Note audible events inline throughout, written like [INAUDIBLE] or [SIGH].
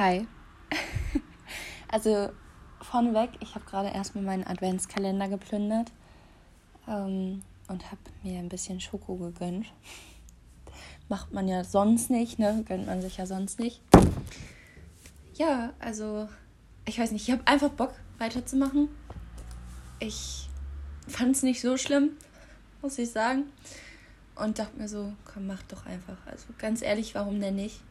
Hi. [LAUGHS] also vorneweg, ich habe gerade erstmal meinen Adventskalender geplündert ähm, und habe mir ein bisschen Schoko gegönnt. [LAUGHS] Macht man ja sonst nicht, ne? Gönnt man sich ja sonst nicht. Ja, also ich weiß nicht, ich habe einfach Bock weiterzumachen. Ich fand es nicht so schlimm, muss ich sagen. Und dachte mir so, komm, mach doch einfach. Also ganz ehrlich, warum denn nicht?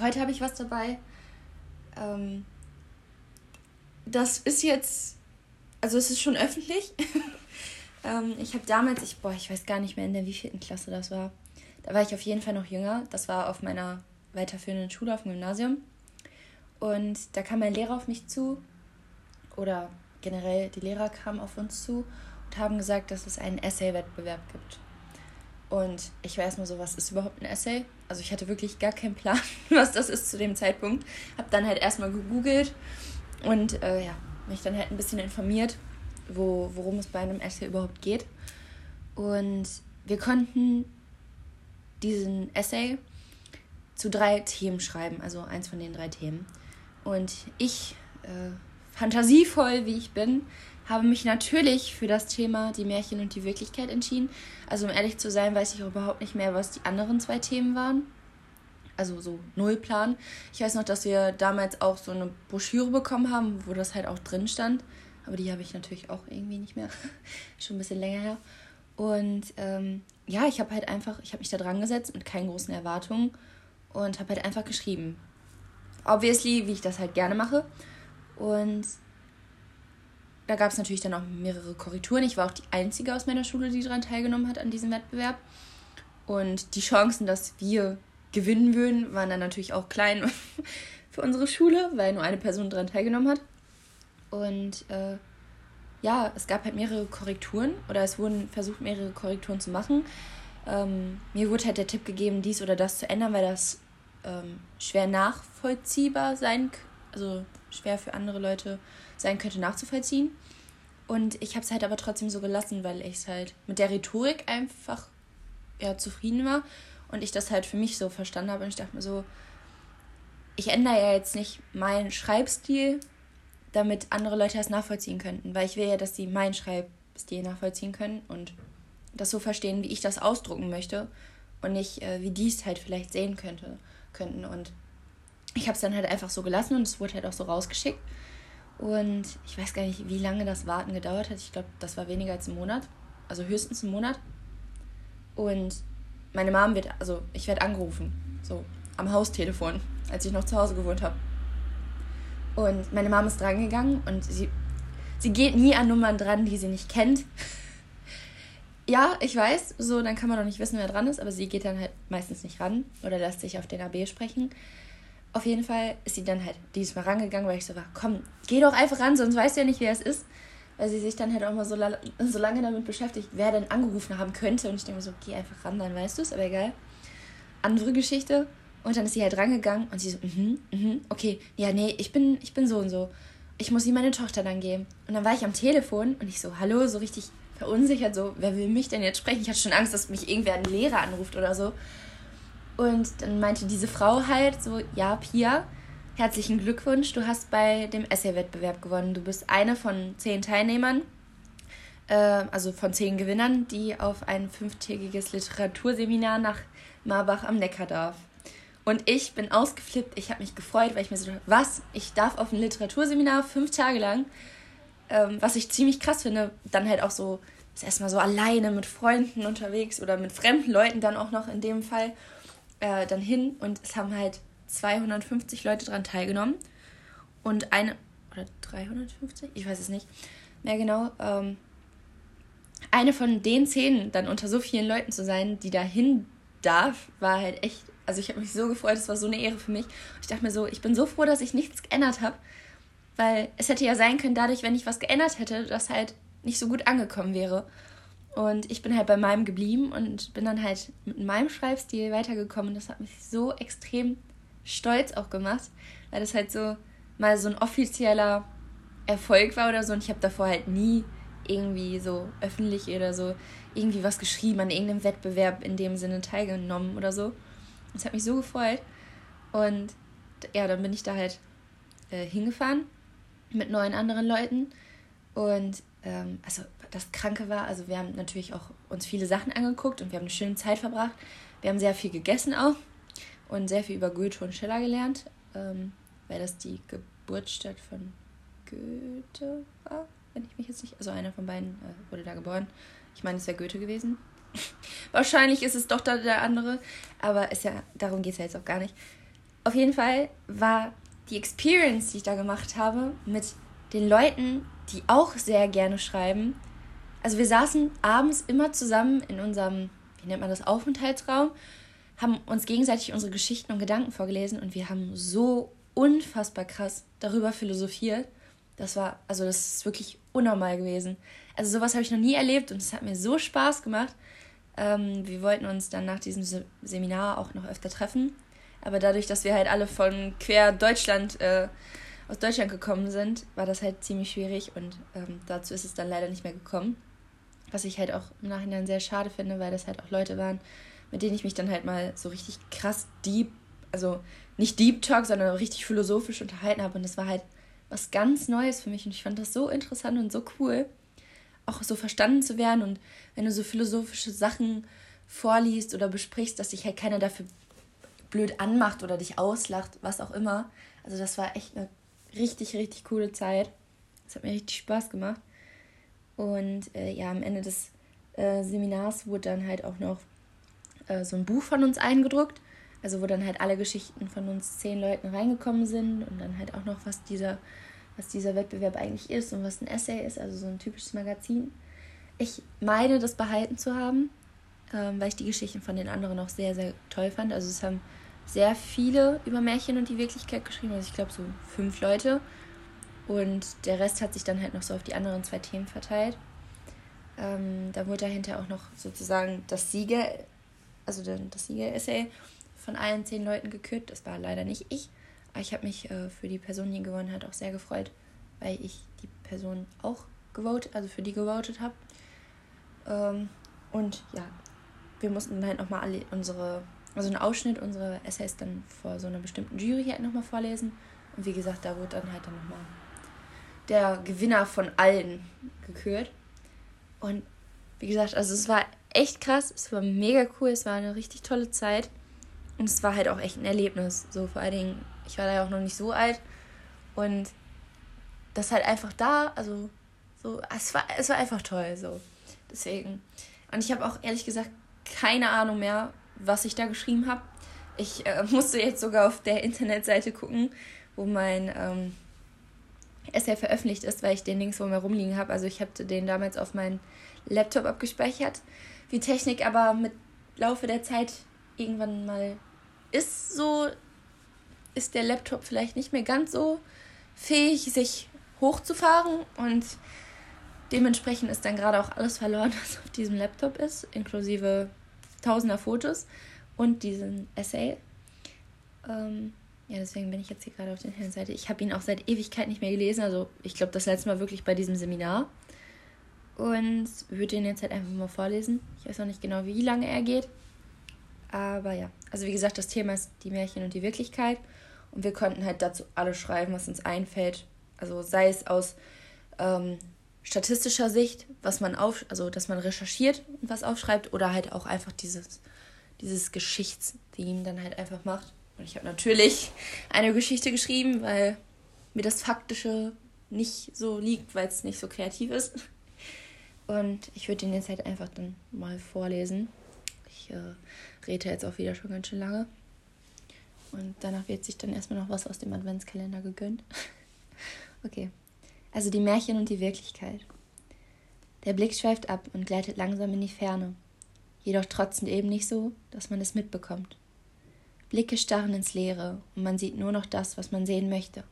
Heute habe ich was dabei. Ähm, das ist jetzt, also es ist schon öffentlich. [LAUGHS] ähm, ich habe damals, ich, boah, ich weiß gar nicht mehr in der wievielten Klasse das war. Da war ich auf jeden Fall noch jünger. Das war auf meiner weiterführenden Schule auf dem Gymnasium. Und da kam mein Lehrer auf mich zu, oder generell die Lehrer kamen auf uns zu und haben gesagt, dass es einen Essay-Wettbewerb gibt. Und ich war erstmal so, was ist überhaupt ein Essay? Also ich hatte wirklich gar keinen Plan, [LAUGHS] was das ist zu dem Zeitpunkt. Hab dann halt erstmal gegoogelt und äh, ja, mich dann halt ein bisschen informiert, wo, worum es bei einem Essay überhaupt geht. Und wir konnten diesen Essay zu drei Themen schreiben, also eins von den drei Themen. Und ich, äh, fantasievoll wie ich bin, habe mich natürlich für das Thema die Märchen und die Wirklichkeit entschieden. Also um ehrlich zu sein, weiß ich überhaupt nicht mehr, was die anderen zwei Themen waren. Also so Nullplan. Ich weiß noch, dass wir damals auch so eine Broschüre bekommen haben, wo das halt auch drin stand. Aber die habe ich natürlich auch irgendwie nicht mehr. [LAUGHS] Schon ein bisschen länger her. Und ähm, ja, ich habe halt einfach, ich habe mich da dran gesetzt mit keinen großen Erwartungen und habe halt einfach geschrieben. Obviously, wie ich das halt gerne mache. Und da gab es natürlich dann auch mehrere Korrekturen. Ich war auch die Einzige aus meiner Schule, die daran teilgenommen hat, an diesem Wettbewerb. Und die Chancen, dass wir gewinnen würden, waren dann natürlich auch klein [LAUGHS] für unsere Schule, weil nur eine Person daran teilgenommen hat. Und äh, ja, es gab halt mehrere Korrekturen oder es wurden versucht, mehrere Korrekturen zu machen. Ähm, mir wurde halt der Tipp gegeben, dies oder das zu ändern, weil das ähm, schwer nachvollziehbar sein, also schwer für andere Leute sein könnte, nachzuvollziehen. Und ich habe es halt aber trotzdem so gelassen, weil ich es halt mit der Rhetorik einfach ja, zufrieden war und ich das halt für mich so verstanden habe. Und ich dachte mir so, ich ändere ja jetzt nicht meinen Schreibstil, damit andere Leute das nachvollziehen könnten, weil ich will ja, dass sie meinen Schreibstil nachvollziehen können und das so verstehen, wie ich das ausdrucken möchte und nicht, äh, wie die es halt vielleicht sehen könnte, könnten. Und ich habe es dann halt einfach so gelassen und es wurde halt auch so rausgeschickt. Und ich weiß gar nicht, wie lange das Warten gedauert hat. Ich glaube, das war weniger als ein Monat. Also höchstens ein Monat. Und meine Mom wird, also ich werde angerufen. So am Haustelefon, als ich noch zu Hause gewohnt habe. Und meine Mom ist drangegangen und sie, sie geht nie an Nummern dran, die sie nicht kennt. [LAUGHS] ja, ich weiß, so dann kann man doch nicht wissen, wer dran ist, aber sie geht dann halt meistens nicht ran oder lässt sich auf den AB sprechen. Auf jeden Fall ist sie dann halt diesmal rangegangen, weil ich so war, komm, geh doch einfach ran, sonst weißt du ja nicht, wer es ist. Weil sie sich dann halt auch mal so, so lange damit beschäftigt, wer denn angerufen haben könnte. Und ich denke mir so, geh einfach ran, dann weißt du es, aber egal. Andere Geschichte. Und dann ist sie halt rangegangen und sie so, mhm, mhm, okay, ja, nee, ich bin, ich bin so und so. Ich muss sie meine Tochter dann geben. Und dann war ich am Telefon und ich so, hallo, so richtig verunsichert, so, wer will mich denn jetzt sprechen? Ich hatte schon Angst, dass mich irgendwer ein Lehrer anruft oder so. Und dann meinte diese Frau halt so, ja, Pia, herzlichen Glückwunsch, du hast bei dem Essay-Wettbewerb gewonnen. Du bist eine von zehn Teilnehmern, äh, also von zehn Gewinnern, die auf ein fünftägiges Literaturseminar nach Marbach am Neckar darf. Und ich bin ausgeflippt, ich habe mich gefreut, weil ich mir so dachte, was, ich darf auf ein Literaturseminar fünf Tage lang, ähm, was ich ziemlich krass finde, dann halt auch so, ist erstmal so alleine mit Freunden unterwegs oder mit fremden Leuten dann auch noch in dem Fall äh, dann hin und es haben halt 250 Leute daran teilgenommen und eine oder 350, ich weiß es nicht mehr genau. Ähm, eine von den zehn dann unter so vielen Leuten zu sein, die dahin darf, war halt echt. Also ich habe mich so gefreut, es war so eine Ehre für mich. Ich dachte mir so, ich bin so froh, dass ich nichts geändert habe, weil es hätte ja sein können, dadurch, wenn ich was geändert hätte, dass halt nicht so gut angekommen wäre. Und ich bin halt bei meinem geblieben und bin dann halt mit meinem Schreibstil weitergekommen. Das hat mich so extrem stolz auch gemacht, weil das halt so mal so ein offizieller Erfolg war oder so. Und ich habe davor halt nie irgendwie so öffentlich oder so irgendwie was geschrieben, an irgendeinem Wettbewerb in dem Sinne teilgenommen oder so. Das hat mich so gefreut. Und ja, dann bin ich da halt äh, hingefahren mit neun anderen Leuten. Und ähm, also das Kranke war, also wir haben natürlich auch uns viele Sachen angeguckt und wir haben eine schöne Zeit verbracht. Wir haben sehr viel gegessen auch und sehr viel über Goethe und Schiller gelernt, ähm, weil das die Geburtsstadt von Goethe war, wenn ich mich jetzt nicht. Also einer von beiden äh, wurde da geboren. Ich meine, es wäre Goethe gewesen. [LAUGHS] Wahrscheinlich ist es doch da der andere, aber ist ja, darum geht es ja jetzt auch gar nicht. Auf jeden Fall war die Experience, die ich da gemacht habe, mit den Leuten, die auch sehr gerne schreiben. Also wir saßen abends immer zusammen in unserem, wie nennt man das, Aufenthaltsraum, haben uns gegenseitig unsere Geschichten und Gedanken vorgelesen und wir haben so unfassbar krass darüber philosophiert. Das war, also das ist wirklich unnormal gewesen. Also sowas habe ich noch nie erlebt und es hat mir so Spaß gemacht. Ähm, wir wollten uns dann nach diesem Se Seminar auch noch öfter treffen. Aber dadurch, dass wir halt alle von quer Deutschland, äh, aus Deutschland gekommen sind, war das halt ziemlich schwierig und ähm, dazu ist es dann leider nicht mehr gekommen. Was ich halt auch im Nachhinein sehr schade finde, weil das halt auch Leute waren, mit denen ich mich dann halt mal so richtig krass deep, also nicht Deep Talk, sondern richtig philosophisch unterhalten habe. Und das war halt was ganz Neues für mich und ich fand das so interessant und so cool auch so verstanden zu werden und wenn du so philosophische Sachen vorliest oder besprichst, dass dich halt keiner dafür blöd anmacht oder dich auslacht, was auch immer. Also das war echt eine richtig, richtig coole Zeit. Es hat mir richtig Spaß gemacht. Und äh, ja, am Ende des äh, Seminars wurde dann halt auch noch äh, so ein Buch von uns eingedruckt. Also wo dann halt alle Geschichten von uns zehn Leuten reingekommen sind und dann halt auch noch, was dieser was dieser Wettbewerb eigentlich ist und was ein Essay ist, also so ein typisches Magazin. Ich meine, das behalten zu haben, ähm, weil ich die Geschichten von den anderen auch sehr, sehr toll fand. Also es haben sehr viele über Märchen und die Wirklichkeit geschrieben, also ich glaube so fünf Leute. Und der Rest hat sich dann halt noch so auf die anderen zwei Themen verteilt. Ähm, da wurde dahinter auch noch sozusagen das Sieger, also das Sieger-Essay von allen zehn Leuten gekürt. Das war leider nicht ich. Aber ich habe mich äh, für die Person, die gewonnen hat, auch sehr gefreut, weil ich die Person auch gewotet, also für die gewotet habe. Ähm, und ja, wir mussten dann halt nochmal alle unsere, also einen Ausschnitt unserer Essays dann vor so einer bestimmten Jury halt nochmal vorlesen. Und wie gesagt, da wurde dann halt dann nochmal der Gewinner von allen gekürt. Und wie gesagt, also es war echt krass, es war mega cool, es war eine richtig tolle Zeit. Und es war halt auch echt ein Erlebnis. So vor allen Dingen ich war da ja auch noch nicht so alt. Und das halt einfach da, also so, es war, es war einfach toll, so. Deswegen. Und ich habe auch ehrlich gesagt keine Ahnung mehr, was ich da geschrieben habe. Ich äh, [LAUGHS] musste jetzt sogar auf der Internetseite gucken, wo mein ähm, Essay veröffentlicht ist, weil ich den links wo mir rumliegen habe. Also ich habe den damals auf meinen Laptop abgespeichert. Wie Technik aber mit Laufe der Zeit irgendwann mal ist, so ist der Laptop vielleicht nicht mehr ganz so fähig, sich hochzufahren und dementsprechend ist dann gerade auch alles verloren, [LAUGHS] was auf diesem Laptop ist, inklusive tausender Fotos und diesen Essay. Ähm, ja, deswegen bin ich jetzt hier gerade auf der Internetseite. Ich habe ihn auch seit Ewigkeit nicht mehr gelesen, also ich glaube das letzte Mal wirklich bei diesem Seminar. Und würde ihn jetzt halt einfach mal vorlesen. Ich weiß auch nicht genau, wie lange er geht. Aber ja, also wie gesagt, das Thema ist die Märchen und die Wirklichkeit. Und wir konnten halt dazu alles schreiben, was uns einfällt. Also sei es aus ähm, statistischer Sicht, was man auf, also dass man recherchiert und was aufschreibt, oder halt auch einfach dieses, dieses Geschichtstheme dann halt einfach macht. Und ich habe natürlich eine Geschichte geschrieben, weil mir das Faktische nicht so liegt, weil es nicht so kreativ ist. Und ich würde den jetzt halt einfach dann mal vorlesen. Ich äh, rede jetzt auch wieder schon ganz schön lange. Und danach wird sich dann erstmal noch was aus dem Adventskalender gegönnt. [LAUGHS] okay. Also die Märchen und die Wirklichkeit. Der Blick schweift ab und gleitet langsam in die Ferne, jedoch trotzdem eben nicht so, dass man es mitbekommt. Blicke starren ins Leere und man sieht nur noch das, was man sehen möchte.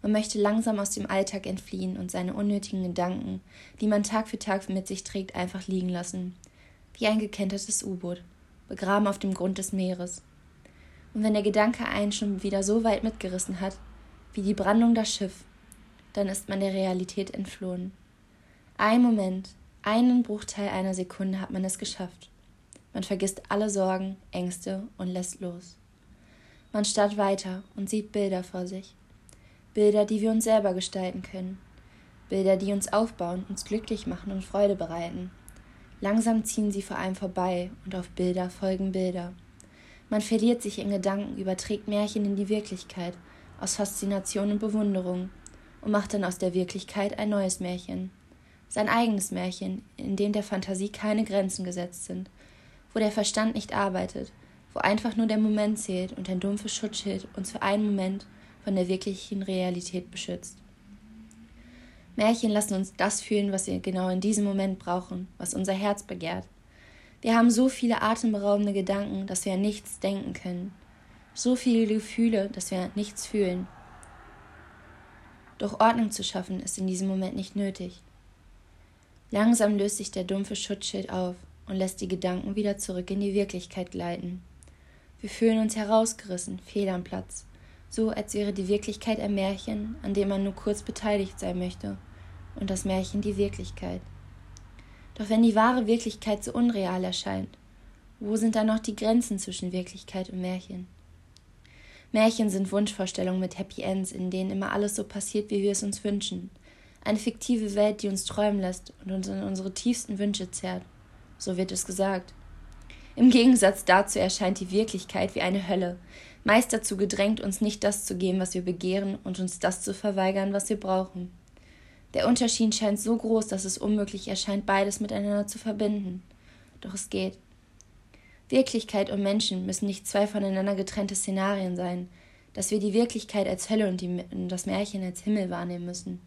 Man möchte langsam aus dem Alltag entfliehen und seine unnötigen Gedanken, die man Tag für Tag mit sich trägt, einfach liegen lassen, wie ein gekentertes U-Boot, begraben auf dem Grund des Meeres. Und wenn der Gedanke einen schon wieder so weit mitgerissen hat, wie die Brandung das Schiff, dann ist man der Realität entflohen. Ein Moment, einen Bruchteil einer Sekunde hat man es geschafft. Man vergisst alle Sorgen, Ängste und lässt los. Man starrt weiter und sieht Bilder vor sich. Bilder, die wir uns selber gestalten können. Bilder, die uns aufbauen, uns glücklich machen und Freude bereiten. Langsam ziehen sie vor einem vorbei und auf Bilder folgen Bilder. Man verliert sich in Gedanken, überträgt Märchen in die Wirklichkeit, aus Faszination und Bewunderung und macht dann aus der Wirklichkeit ein neues Märchen. Sein eigenes Märchen, in dem der Fantasie keine Grenzen gesetzt sind, wo der Verstand nicht arbeitet, wo einfach nur der Moment zählt und ein dumpfes Schutzschild uns für einen Moment von der wirklichen Realität beschützt. Märchen lassen uns das fühlen, was wir genau in diesem Moment brauchen, was unser Herz begehrt. Wir haben so viele atemberaubende Gedanken, dass wir an nichts denken können, so viele Gefühle, dass wir nichts fühlen. Doch Ordnung zu schaffen ist in diesem Moment nicht nötig. Langsam löst sich der dumpfe Schutzschild auf und lässt die Gedanken wieder zurück in die Wirklichkeit gleiten. Wir fühlen uns herausgerissen, fehl am Platz, so als wäre die Wirklichkeit ein Märchen, an dem man nur kurz beteiligt sein möchte, und das Märchen die Wirklichkeit. Doch wenn die wahre Wirklichkeit so unreal erscheint, wo sind dann noch die Grenzen zwischen Wirklichkeit und Märchen? Märchen sind Wunschvorstellungen mit Happy Ends, in denen immer alles so passiert, wie wir es uns wünschen. Eine fiktive Welt, die uns träumen lässt und uns in unsere tiefsten Wünsche zerrt. So wird es gesagt. Im Gegensatz dazu erscheint die Wirklichkeit wie eine Hölle, meist dazu gedrängt, uns nicht das zu geben, was wir begehren, und uns das zu verweigern, was wir brauchen. Der Unterschied scheint so groß, dass es unmöglich erscheint, beides miteinander zu verbinden. Doch es geht. Wirklichkeit und Menschen müssen nicht zwei voneinander getrennte Szenarien sein, dass wir die Wirklichkeit als Hölle und, die, und das Märchen als Himmel wahrnehmen müssen.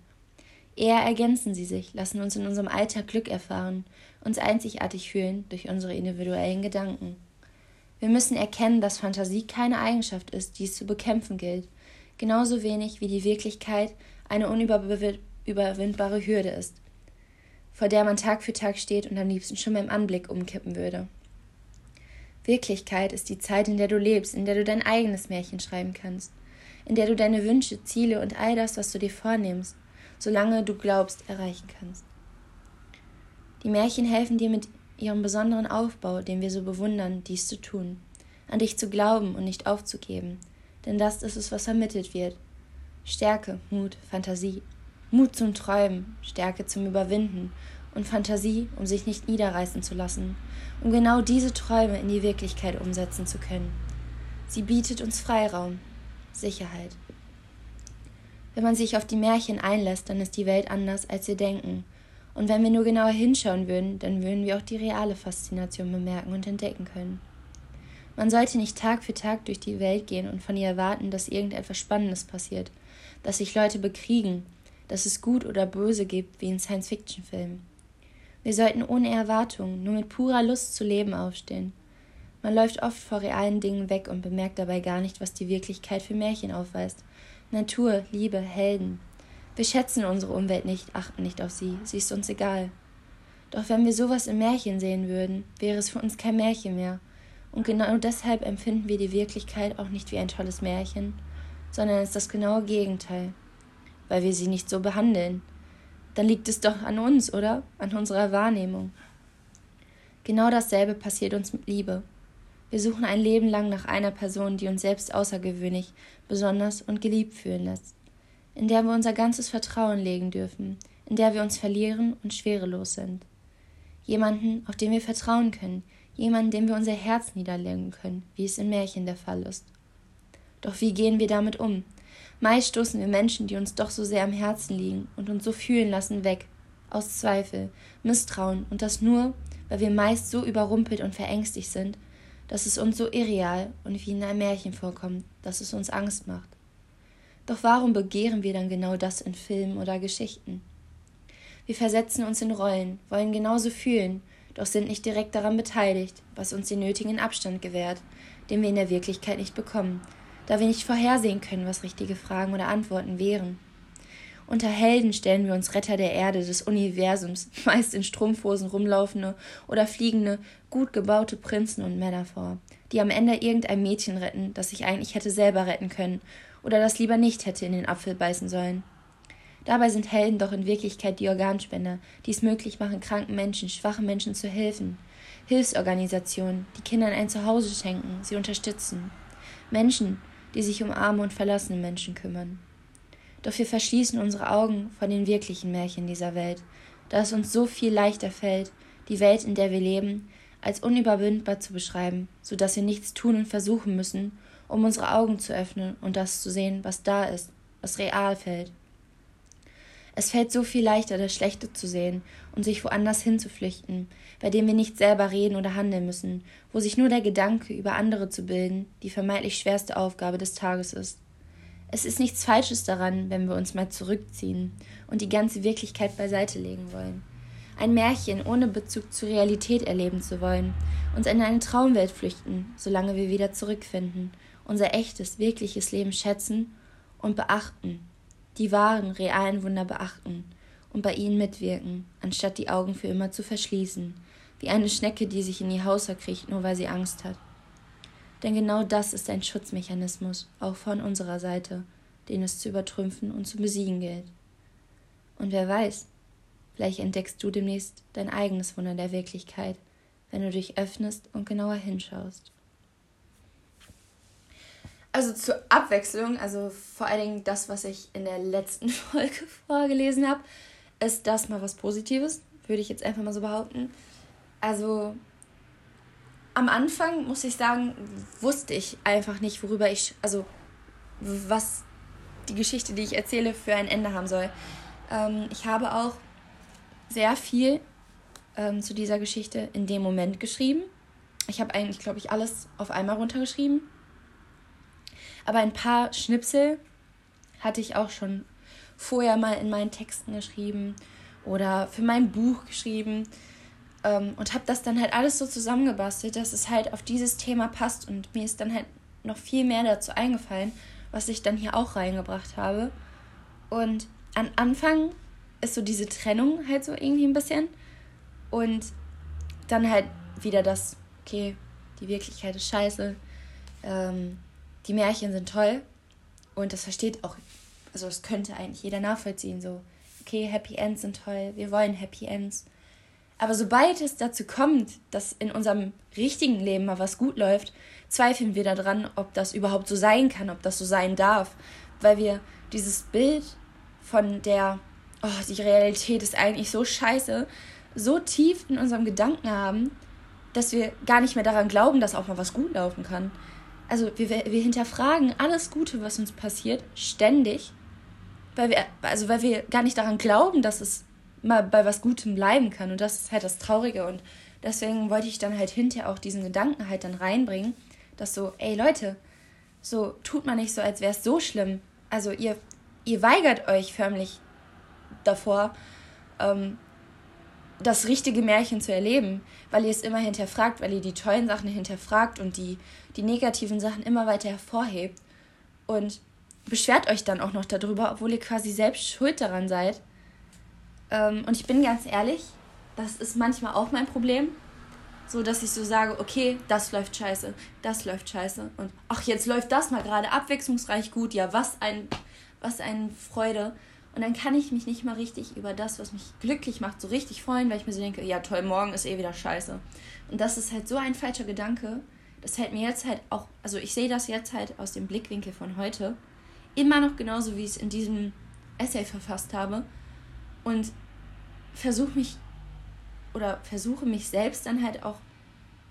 Eher ergänzen sie sich, lassen uns in unserem Alltag Glück erfahren, uns einzigartig fühlen durch unsere individuellen Gedanken. Wir müssen erkennen, dass Fantasie keine Eigenschaft ist, die es zu bekämpfen gilt, genauso wenig wie die Wirklichkeit eine unüberwindbare Hürde ist, vor der man Tag für Tag steht und am liebsten schon beim Anblick umkippen würde. Wirklichkeit ist die Zeit, in der du lebst, in der du dein eigenes Märchen schreiben kannst, in der du deine Wünsche, Ziele und all das, was du dir vornimmst, solange du glaubst, erreichen kannst. Die Märchen helfen dir mit ihrem besonderen Aufbau, den wir so bewundern, dies zu tun, an dich zu glauben und nicht aufzugeben, denn das ist es, was vermittelt wird. Stärke, Mut, Fantasie, Mut zum Träumen, Stärke zum Überwinden und Fantasie, um sich nicht niederreißen zu lassen, um genau diese Träume in die Wirklichkeit umsetzen zu können. Sie bietet uns Freiraum, Sicherheit. Wenn man sich auf die Märchen einlässt, dann ist die Welt anders, als wir denken. Und wenn wir nur genauer hinschauen würden, dann würden wir auch die reale Faszination bemerken und entdecken können. Man sollte nicht Tag für Tag durch die Welt gehen und von ihr erwarten, dass irgendetwas Spannendes passiert, dass sich Leute bekriegen, dass es gut oder böse gibt, wie in Science-Fiction-Filmen. Wir sollten ohne Erwartungen, nur mit purer Lust zu leben aufstehen. Man läuft oft vor realen Dingen weg und bemerkt dabei gar nicht, was die Wirklichkeit für Märchen aufweist. Natur, Liebe, Helden. Wir schätzen unsere Umwelt nicht, achten nicht auf sie, sie ist uns egal. Doch wenn wir sowas im Märchen sehen würden, wäre es für uns kein Märchen mehr. Und genau deshalb empfinden wir die Wirklichkeit auch nicht wie ein tolles Märchen, sondern als das genaue Gegenteil, weil wir sie nicht so behandeln, dann liegt es doch an uns, oder? An unserer Wahrnehmung. Genau dasselbe passiert uns mit Liebe. Wir suchen ein Leben lang nach einer Person, die uns selbst außergewöhnlich, besonders und geliebt fühlen lässt, in der wir unser ganzes Vertrauen legen dürfen, in der wir uns verlieren und schwerelos sind. Jemanden, auf den wir vertrauen können, jemanden, dem wir unser Herz niederlegen können, wie es in Märchen der Fall ist. Doch wie gehen wir damit um? Meist stoßen wir Menschen, die uns doch so sehr am Herzen liegen und uns so fühlen lassen, weg. Aus Zweifel, Misstrauen und das nur, weil wir meist so überrumpelt und verängstigt sind, dass es uns so irreal und wie in einem Märchen vorkommt, dass es uns Angst macht. Doch warum begehren wir dann genau das in Filmen oder Geschichten? Wir versetzen uns in Rollen, wollen genauso fühlen, doch sind nicht direkt daran beteiligt, was uns den nötigen Abstand gewährt, den wir in der Wirklichkeit nicht bekommen, da wir nicht vorhersehen können, was richtige Fragen oder Antworten wären. Unter Helden stellen wir uns Retter der Erde, des Universums, [LAUGHS] meist in Strumpfhosen rumlaufende oder fliegende, gut gebaute Prinzen und Männer vor, die am Ende irgendein Mädchen retten, das sich eigentlich hätte selber retten können oder das lieber nicht hätte in den Apfel beißen sollen. Dabei sind Helden doch in Wirklichkeit die Organspender, die es möglich machen, kranken Menschen, schwachen Menschen zu helfen. Hilfsorganisationen, die Kindern ein Zuhause schenken, sie unterstützen. Menschen, die sich um arme und verlassene Menschen kümmern. Doch wir verschließen unsere Augen vor den wirklichen Märchen dieser Welt, da es uns so viel leichter fällt, die Welt, in der wir leben, als unüberwindbar zu beschreiben, so dass wir nichts tun und versuchen müssen, um unsere Augen zu öffnen und das zu sehen, was da ist, was real fällt. Es fällt so viel leichter, das Schlechte zu sehen und sich woanders hinzuflüchten, bei dem wir nicht selber reden oder handeln müssen, wo sich nur der Gedanke, über andere zu bilden, die vermeintlich schwerste Aufgabe des Tages ist. Es ist nichts Falsches daran, wenn wir uns mal zurückziehen und die ganze Wirklichkeit beiseite legen wollen. Ein Märchen ohne Bezug zur Realität erleben zu wollen, uns in eine Traumwelt flüchten, solange wir wieder zurückfinden, unser echtes, wirkliches Leben schätzen und beachten, die wahren, realen Wunder beachten und bei ihnen mitwirken, anstatt die Augen für immer zu verschließen, wie eine Schnecke, die sich in ihr Haus verkriecht, nur weil sie Angst hat. Denn genau das ist ein Schutzmechanismus, auch von unserer Seite, den es zu übertrümpfen und zu besiegen gilt. Und wer weiß, vielleicht entdeckst du demnächst dein eigenes Wunder der Wirklichkeit, wenn du dich öffnest und genauer hinschaust. Also zur Abwechslung, also vor allen Dingen das, was ich in der letzten [LAUGHS] Folge vorgelesen habe, ist das mal was Positives, würde ich jetzt einfach mal so behaupten. Also am Anfang, muss ich sagen, wusste ich einfach nicht, worüber ich, also was die Geschichte, die ich erzähle, für ein Ende haben soll. Ähm, ich habe auch sehr viel ähm, zu dieser Geschichte in dem Moment geschrieben. Ich habe eigentlich, glaube ich, alles auf einmal runtergeschrieben. Aber ein paar Schnipsel hatte ich auch schon vorher mal in meinen Texten geschrieben oder für mein Buch geschrieben. Ähm, und habe das dann halt alles so zusammengebastelt, dass es halt auf dieses Thema passt. Und mir ist dann halt noch viel mehr dazu eingefallen, was ich dann hier auch reingebracht habe. Und am Anfang ist so diese Trennung halt so irgendwie ein bisschen. Und dann halt wieder das, okay, die Wirklichkeit ist scheiße, ähm, die Märchen sind toll. Und das versteht auch, also das könnte eigentlich jeder nachvollziehen, so, okay, Happy Ends sind toll, wir wollen Happy Ends. Aber sobald es dazu kommt, dass in unserem richtigen Leben mal was gut läuft, zweifeln wir daran, ob das überhaupt so sein kann, ob das so sein darf. Weil wir dieses Bild von der, oh, die Realität ist eigentlich so scheiße, so tief in unserem Gedanken haben, dass wir gar nicht mehr daran glauben, dass auch mal was gut laufen kann. Also wir, wir hinterfragen alles Gute, was uns passiert, ständig, weil wir, also weil wir gar nicht daran glauben, dass es mal bei was Gutem bleiben kann. Und das ist halt das Traurige. Und deswegen wollte ich dann halt hinterher auch diesen Gedanken halt dann reinbringen, dass so, ey Leute, so tut man nicht so, als wäre es so schlimm. Also ihr, ihr weigert euch förmlich davor, ähm, das richtige Märchen zu erleben, weil ihr es immer hinterfragt, weil ihr die tollen Sachen hinterfragt und die, die negativen Sachen immer weiter hervorhebt. Und beschwert euch dann auch noch darüber, obwohl ihr quasi selbst schuld daran seid, ähm, und ich bin ganz ehrlich, das ist manchmal auch mein Problem. So, dass ich so sage, okay, das läuft scheiße, das läuft scheiße. Und ach, jetzt läuft das mal gerade abwechslungsreich gut. Ja, was ein, was eine Freude. Und dann kann ich mich nicht mal richtig über das, was mich glücklich macht, so richtig freuen, weil ich mir so denke, ja toll, morgen ist eh wieder scheiße. Und das ist halt so ein falscher Gedanke. Das hält mir jetzt halt auch, also ich sehe das jetzt halt aus dem Blickwinkel von heute, immer noch genauso, wie ich es in diesem Essay verfasst habe und versuche mich oder versuche mich selbst dann halt auch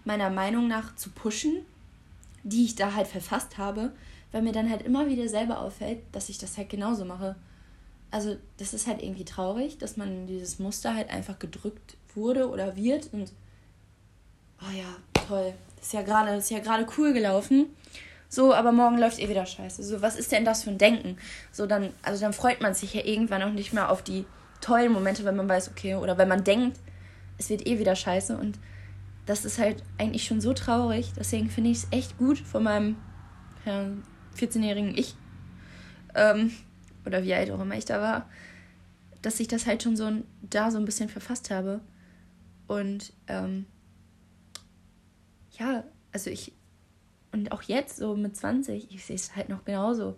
meiner Meinung nach zu pushen, die ich da halt verfasst habe, weil mir dann halt immer wieder selber auffällt, dass ich das halt genauso mache. Also, das ist halt irgendwie traurig, dass man dieses Muster halt einfach gedrückt wurde oder wird und oh ja, toll. Das ist ja gerade, ist ja gerade cool gelaufen. So, aber morgen läuft eh wieder scheiße. So, was ist denn das für ein Denken? So, dann, also dann freut man sich ja irgendwann auch nicht mehr auf die tollen Momente, wenn man weiß, okay, oder wenn man denkt, es wird eh wieder scheiße. Und das ist halt eigentlich schon so traurig. Deswegen finde ich es echt gut von meinem ja, 14-jährigen Ich, ähm, oder wie alt auch immer ich da war, dass ich das halt schon so da so ein bisschen verfasst habe. Und ähm, ja, also ich, und auch jetzt so mit 20, ich sehe es halt noch genauso.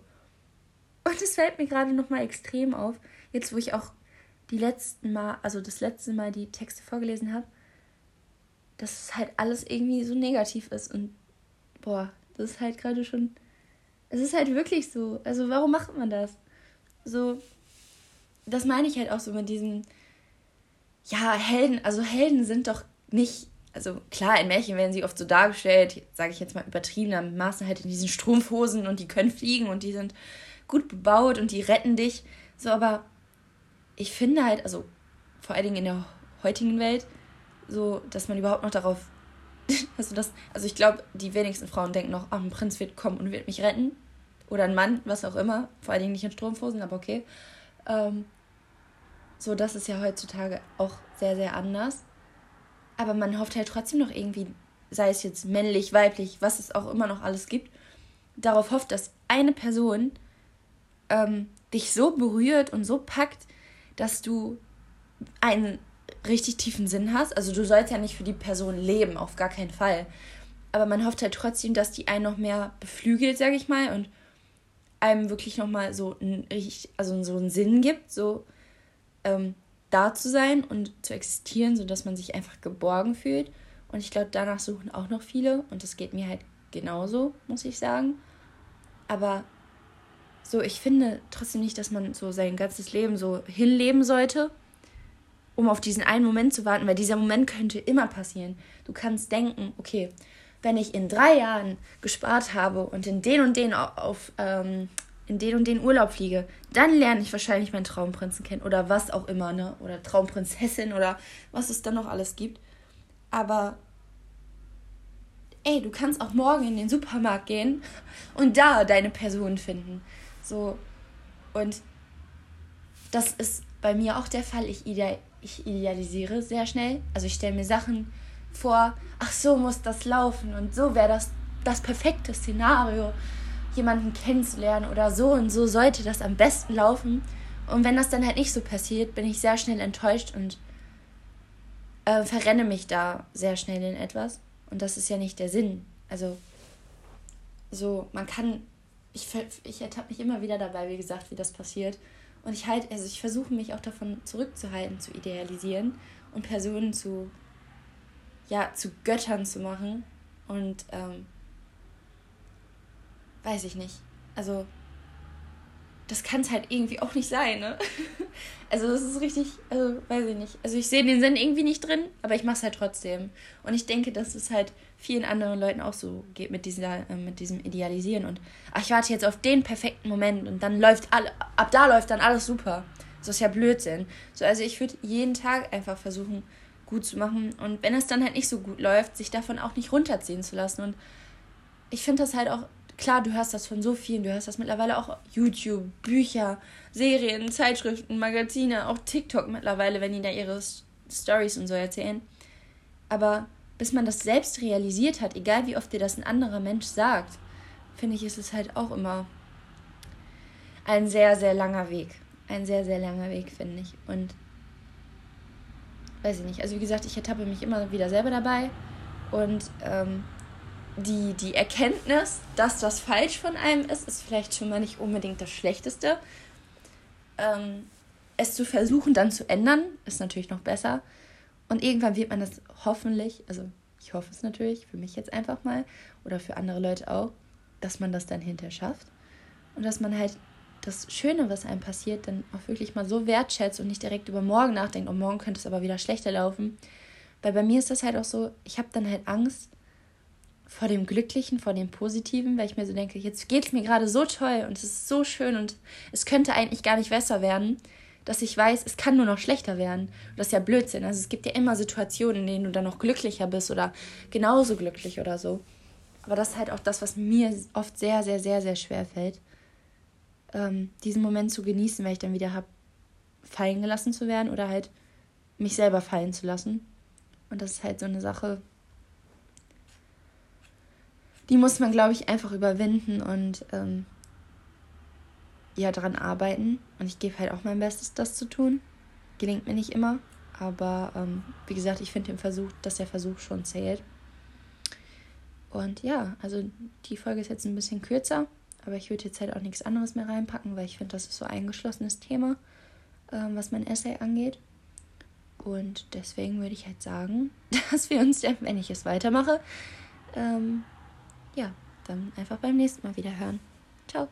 Und es fällt mir gerade nochmal extrem auf, jetzt wo ich auch die letzten Mal, also das letzte Mal die Texte vorgelesen habe, dass es halt alles irgendwie so negativ ist. Und boah, das ist halt gerade schon Es ist halt wirklich so. Also warum macht man das? So, das meine ich halt auch so mit diesem, ja, Helden, also Helden sind doch nicht, also klar, in Märchen werden sie oft so dargestellt, sage ich jetzt mal übertriebenermaßen, halt in diesen Strumpfhosen und die können fliegen und die sind gut bebaut und die retten dich. So, aber ich finde halt, also vor allen Dingen in der heutigen Welt, so, dass man überhaupt noch darauf, [LAUGHS] also das, also ich glaube, die wenigsten Frauen denken noch, ach, ein Prinz wird kommen und wird mich retten. Oder ein Mann, was auch immer. Vor allen Dingen nicht in Strumpfhosen, aber okay. Ähm, so, das ist ja heutzutage auch sehr, sehr anders. Aber man hofft halt trotzdem noch irgendwie, sei es jetzt männlich, weiblich, was es auch immer noch alles gibt, darauf hofft, dass eine Person ähm, dich so berührt und so packt, dass du einen richtig tiefen Sinn hast. Also du sollst ja nicht für die Person leben, auf gar keinen Fall. Aber man hofft halt trotzdem, dass die einen noch mehr beflügelt, sag ich mal, und einem wirklich nochmal so ein, also so einen Sinn gibt, so ähm, da zu sein und zu existieren, sodass man sich einfach geborgen fühlt. Und ich glaube, danach suchen auch noch viele. Und das geht mir halt genauso, muss ich sagen. Aber so, ich finde trotzdem nicht, dass man so sein ganzes Leben so hinleben sollte, um auf diesen einen Moment zu warten, weil dieser Moment könnte immer passieren. Du kannst denken, okay, wenn ich in drei Jahren gespart habe und in den und den auf ähm, in den und den Urlaub fliege, dann lerne ich wahrscheinlich meinen Traumprinzen kennen oder was auch immer, ne? Oder Traumprinzessin oder was es dann noch alles gibt. Aber ey, du kannst auch morgen in den Supermarkt gehen und da deine Person finden. So und das ist bei mir auch der Fall. Ich, ide ich idealisiere sehr schnell. Also ich stelle mir Sachen vor, ach so muss das laufen und so wäre das das perfekte Szenario, jemanden kennenzulernen oder so und so sollte das am besten laufen. Und wenn das dann halt nicht so passiert, bin ich sehr schnell enttäuscht und äh, verrenne mich da sehr schnell in etwas. Und das ist ja nicht der Sinn. Also, so, man kann, ich, ich ertappe mich immer wieder dabei, wie gesagt, wie das passiert. Und ich halt, also ich versuche mich auch davon zurückzuhalten, zu idealisieren und Personen zu ja, zu Göttern zu machen. Und ähm, weiß ich nicht. Also, das kann es halt irgendwie auch nicht sein, ne? [LAUGHS] Also, das ist richtig, also, weiß ich nicht. Also, ich sehe den Sinn irgendwie nicht drin, aber ich mache es halt trotzdem. Und ich denke, dass es halt vielen anderen Leuten auch so geht mit, dieser, äh, mit diesem Idealisieren und, ach, ich warte jetzt auf den perfekten Moment und dann läuft alle, ab da läuft dann alles super. Das ist ja Blödsinn. So, also, ich würde jeden Tag einfach versuchen, gut zu machen. Und wenn es dann halt nicht so gut läuft, sich davon auch nicht runterziehen zu lassen. Und ich finde das halt auch, klar, du hörst das von so vielen, du hörst das mittlerweile auch YouTube, Bücher, Serien, Zeitschriften, Magazine, auch TikTok mittlerweile, wenn die da ihre Stories und so erzählen. Aber bis man das selbst realisiert hat, egal wie oft dir das ein anderer Mensch sagt, finde ich, ist es halt auch immer ein sehr, sehr langer Weg. Ein sehr, sehr langer Weg, finde ich. Und weiß ich nicht. Also wie gesagt, ich ertappe mich immer wieder selber dabei und ähm, die, die Erkenntnis, dass das falsch von einem ist, ist vielleicht schon mal nicht unbedingt das Schlechteste. Ähm, es zu versuchen, dann zu ändern, ist natürlich noch besser. Und irgendwann wird man das hoffentlich, also ich hoffe es natürlich, für mich jetzt einfach mal oder für andere Leute auch, dass man das dann hinterher schafft. Und dass man halt das Schöne, was einem passiert, dann auch wirklich mal so wertschätzt und nicht direkt über morgen nachdenkt, und oh, morgen könnte es aber wieder schlechter laufen. Weil bei mir ist das halt auch so, ich habe dann halt Angst vor dem Glücklichen, vor dem Positiven, weil ich mir so denke, jetzt geht es mir gerade so toll und es ist so schön und es könnte eigentlich gar nicht besser werden, dass ich weiß, es kann nur noch schlechter werden. Und das ist ja Blödsinn. Also es gibt ja immer Situationen, in denen du dann noch glücklicher bist oder genauso glücklich oder so. Aber das ist halt auch das, was mir oft sehr, sehr, sehr, sehr schwer fällt ähm, diesen Moment zu genießen, weil ich dann wieder habe, fallen gelassen zu werden oder halt mich selber fallen zu lassen. Und das ist halt so eine Sache, die muss man, glaube ich, einfach überwinden und ähm, ja, daran arbeiten. Und ich gebe halt auch mein Bestes, das zu tun. Gelingt mir nicht immer. Aber ähm, wie gesagt, ich finde den Versuch, dass der Versuch schon zählt. Und ja, also die Folge ist jetzt ein bisschen kürzer. Aber ich würde jetzt halt auch nichts anderes mehr reinpacken, weil ich finde, das ist so ein geschlossenes Thema, ähm, was mein Essay angeht. Und deswegen würde ich halt sagen, [LAUGHS] dass wir uns, wenn ich es weitermache, ähm, ja, dann einfach beim nächsten Mal wieder hören. Ciao.